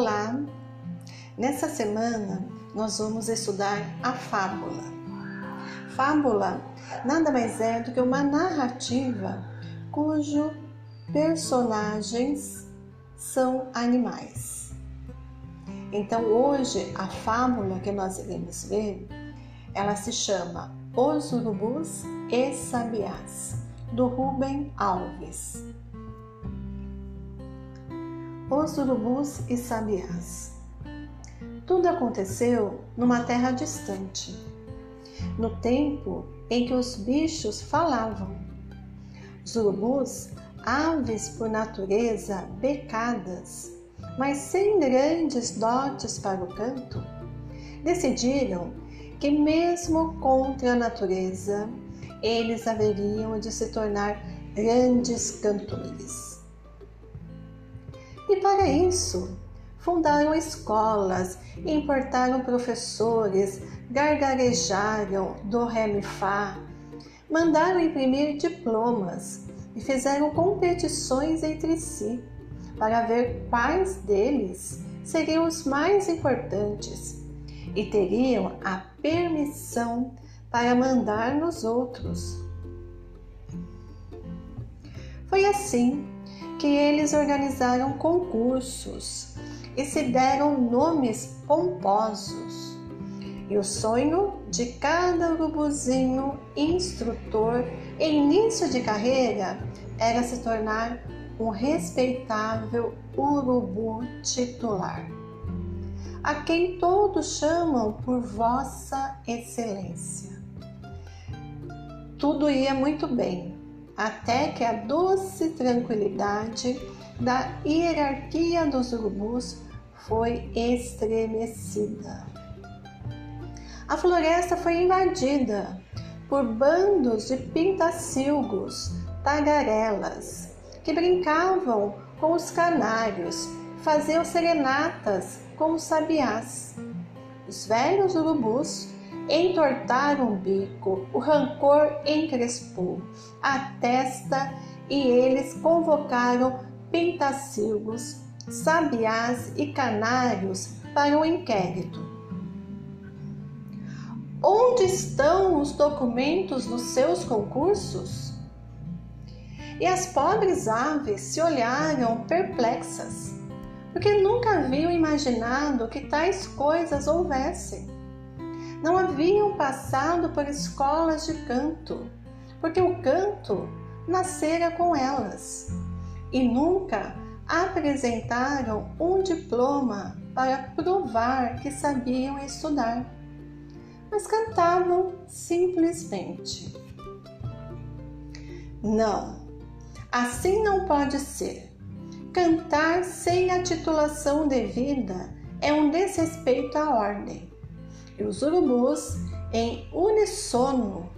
Olá! Nessa semana nós vamos estudar a fábula. Fábula nada mais é do que uma narrativa cujo personagens são animais. Então hoje a fábula que nós iremos ver, ela se chama Os Urubus e Sabiás, do Rubem Alves. Os Urubus e Sabiás. Tudo aconteceu numa terra distante, no tempo em que os bichos falavam. Os urubus, aves por natureza becadas, mas sem grandes dotes para o canto, decidiram que, mesmo contra a natureza, eles haveriam de se tornar grandes cantores. E para isso, fundaram escolas, importaram professores, gargarejaram do ré fá, mandaram imprimir diplomas e fizeram competições entre si para ver quais deles seriam os mais importantes e teriam a permissão para mandar nos outros. Foi assim que eles organizaram concursos e se deram nomes pomposos. E o sonho de cada urubuzinho instrutor em início de carreira era se tornar um respeitável urubu titular, a quem todos chamam por Vossa Excelência. Tudo ia muito bem, até que a doce tranquilidade da hierarquia dos urubus foi estremecida. A floresta foi invadida por bandos de pintacilgos, tagarelas, que brincavam com os canários, faziam serenatas com os sabiás. Os velhos urubus entortaram o bico, o rancor encrespou a testa e eles convocaram pintacilgos, sabiás e canários para o um inquérito. Onde estão os documentos dos seus concursos? E as pobres aves se olharam perplexas, porque nunca haviam imaginado que tais coisas houvessem. Não haviam passado por escolas de canto, porque o canto nascera com elas e nunca apresentaram um diploma para provar que sabiam estudar, mas cantavam simplesmente. Não, assim não pode ser. Cantar sem a titulação devida é um desrespeito à ordem. E os urubus, em unissono,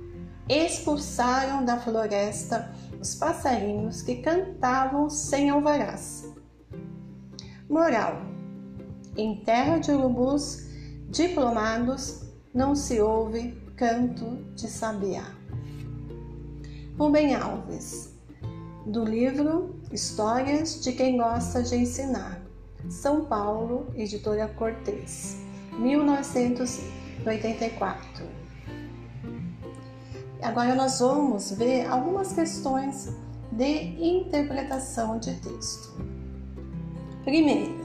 expulsaram da floresta os passarinhos que cantavam sem alvarás. Moral: em terra de urubus diplomados não se ouve canto de sabiá. Rubem Alves, do livro Histórias de quem gosta de ensinar, São Paulo, editora Cortez, 1984. Agora nós vamos ver algumas questões de interpretação de texto. Primeiro,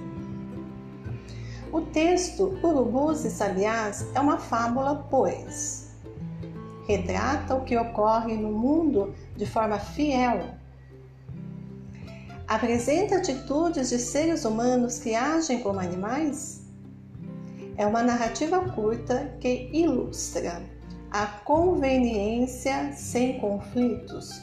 o texto Urubus e Sabiás é uma fábula, pois retrata o que ocorre no mundo de forma fiel. Apresenta atitudes de seres humanos que agem como animais? É uma narrativa curta que ilustra a conveniência sem conflitos.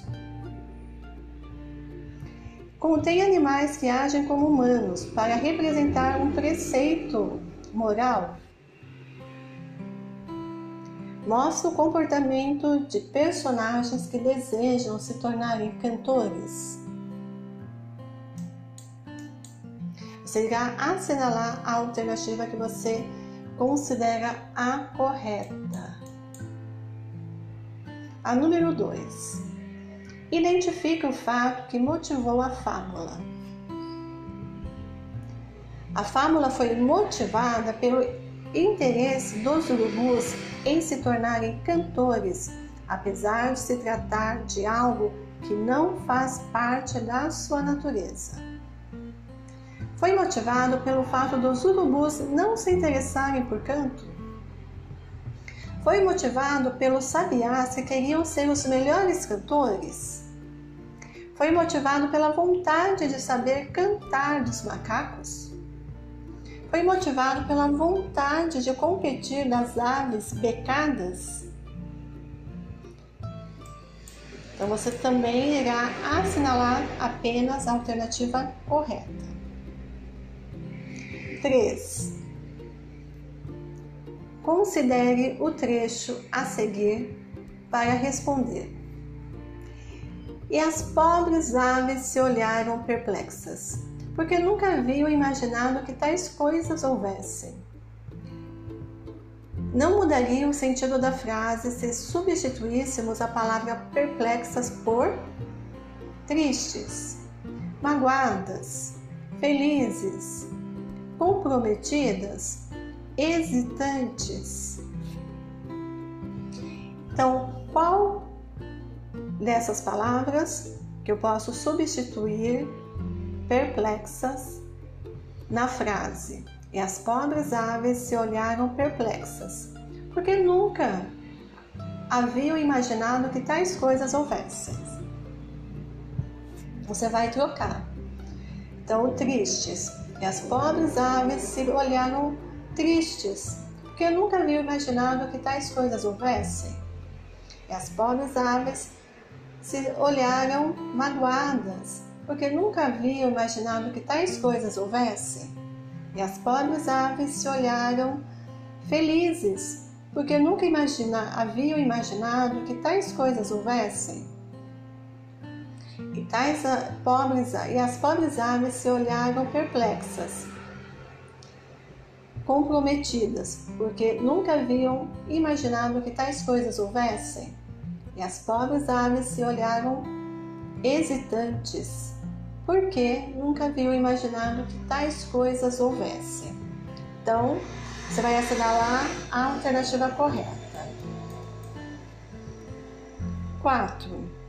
Contém animais que agem como humanos para representar um preceito moral. Mostra o comportamento de personagens que desejam se tornarem cantores. Você irá assinalar a alternativa que você considera a correta. A número 2. Identifique o fato que motivou a fábula. A fábula foi motivada pelo interesse dos urubus em se tornarem cantores, apesar de se tratar de algo que não faz parte da sua natureza. Foi motivado pelo fato dos urubus não se interessarem por canto. Foi motivado pelos sabiás que queriam ser os melhores cantores. Foi motivado pela vontade de saber cantar dos macacos. Foi motivado pela vontade de competir das aves becadas então você também irá assinalar apenas a alternativa correta. 3. Considere o trecho a seguir para responder. E as pobres aves se olharam perplexas, porque nunca haviam imaginado que tais coisas houvessem. Não mudaria o sentido da frase se substituíssemos a palavra perplexas por tristes, magoadas, felizes, comprometidas, hesitantes. Então, qual dessas palavras que eu posso substituir perplexas na frase? E as pobres aves se olharam perplexas, porque nunca haviam imaginado que tais coisas houvessem. Você vai trocar. Então, tristes. E as pobres aves se olharam tristes, porque nunca haviam imaginado que tais coisas houvessem. E as pobres aves se olharam magoadas, porque nunca haviam imaginado que tais coisas houvessem. E as pobres aves se olharam felizes, porque nunca imagina, haviam imaginado que tais coisas houvessem. E, tais pobres, e as pobres aves se olharam perplexas, comprometidas, porque nunca haviam imaginado que tais coisas houvessem. E as pobres aves se olharam hesitantes, porque nunca haviam imaginado que tais coisas houvessem. Então, você vai assinalar a alternativa correta. 4.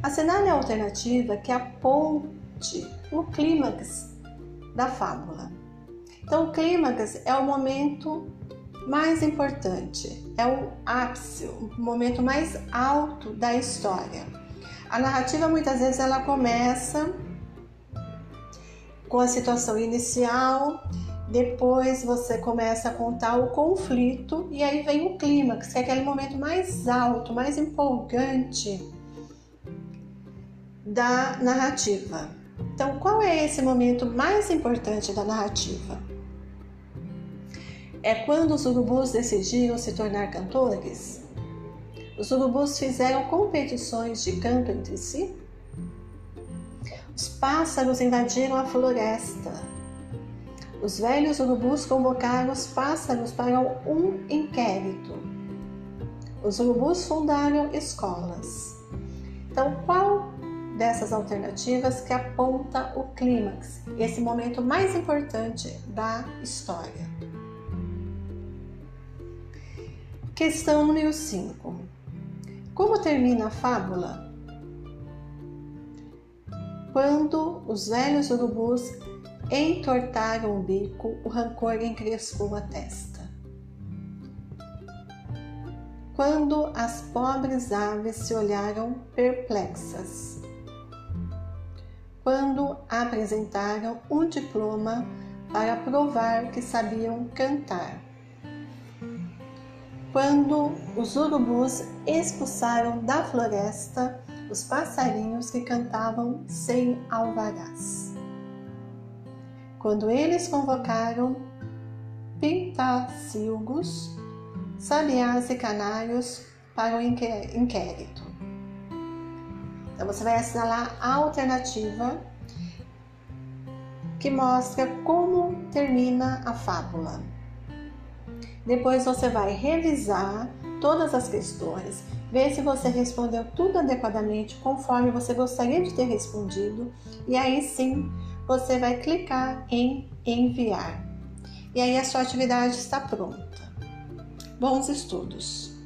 Assinale a alternativa que aponte o clímax da fábula. Então, o clímax é o momento mais importante, é o ápice, o momento mais alto da história. A narrativa muitas vezes ela começa com a situação inicial, depois você começa a contar o conflito e aí vem o clímax, que é aquele momento mais alto, mais empolgante da narrativa. Então, qual é esse momento mais importante da narrativa? É quando os urubus decidiram se tornar cantores? Os urubus fizeram competições de canto entre si. Os pássaros invadiram a floresta. Os velhos urubus convocaram os pássaros para um inquérito. Os urubus fundaram escolas. Então, qual dessas alternativas que aponta o clímax, esse momento mais importante da história? Questão número 5. Como termina a fábula? Quando os velhos urubus entortaram o bico, o rancor encrespou a testa. Quando as pobres aves se olharam perplexas. Quando apresentaram um diploma para provar que sabiam cantar quando os urubus expulsaram da floresta os passarinhos que cantavam sem alvarás. Quando eles convocaram pintacilgos, sabiás e canários para o inquérito. Então você vai assinalar a alternativa que mostra como termina a fábula. Depois você vai revisar todas as questões, ver se você respondeu tudo adequadamente conforme você gostaria de ter respondido, e aí sim você vai clicar em enviar. E aí a sua atividade está pronta. Bons estudos!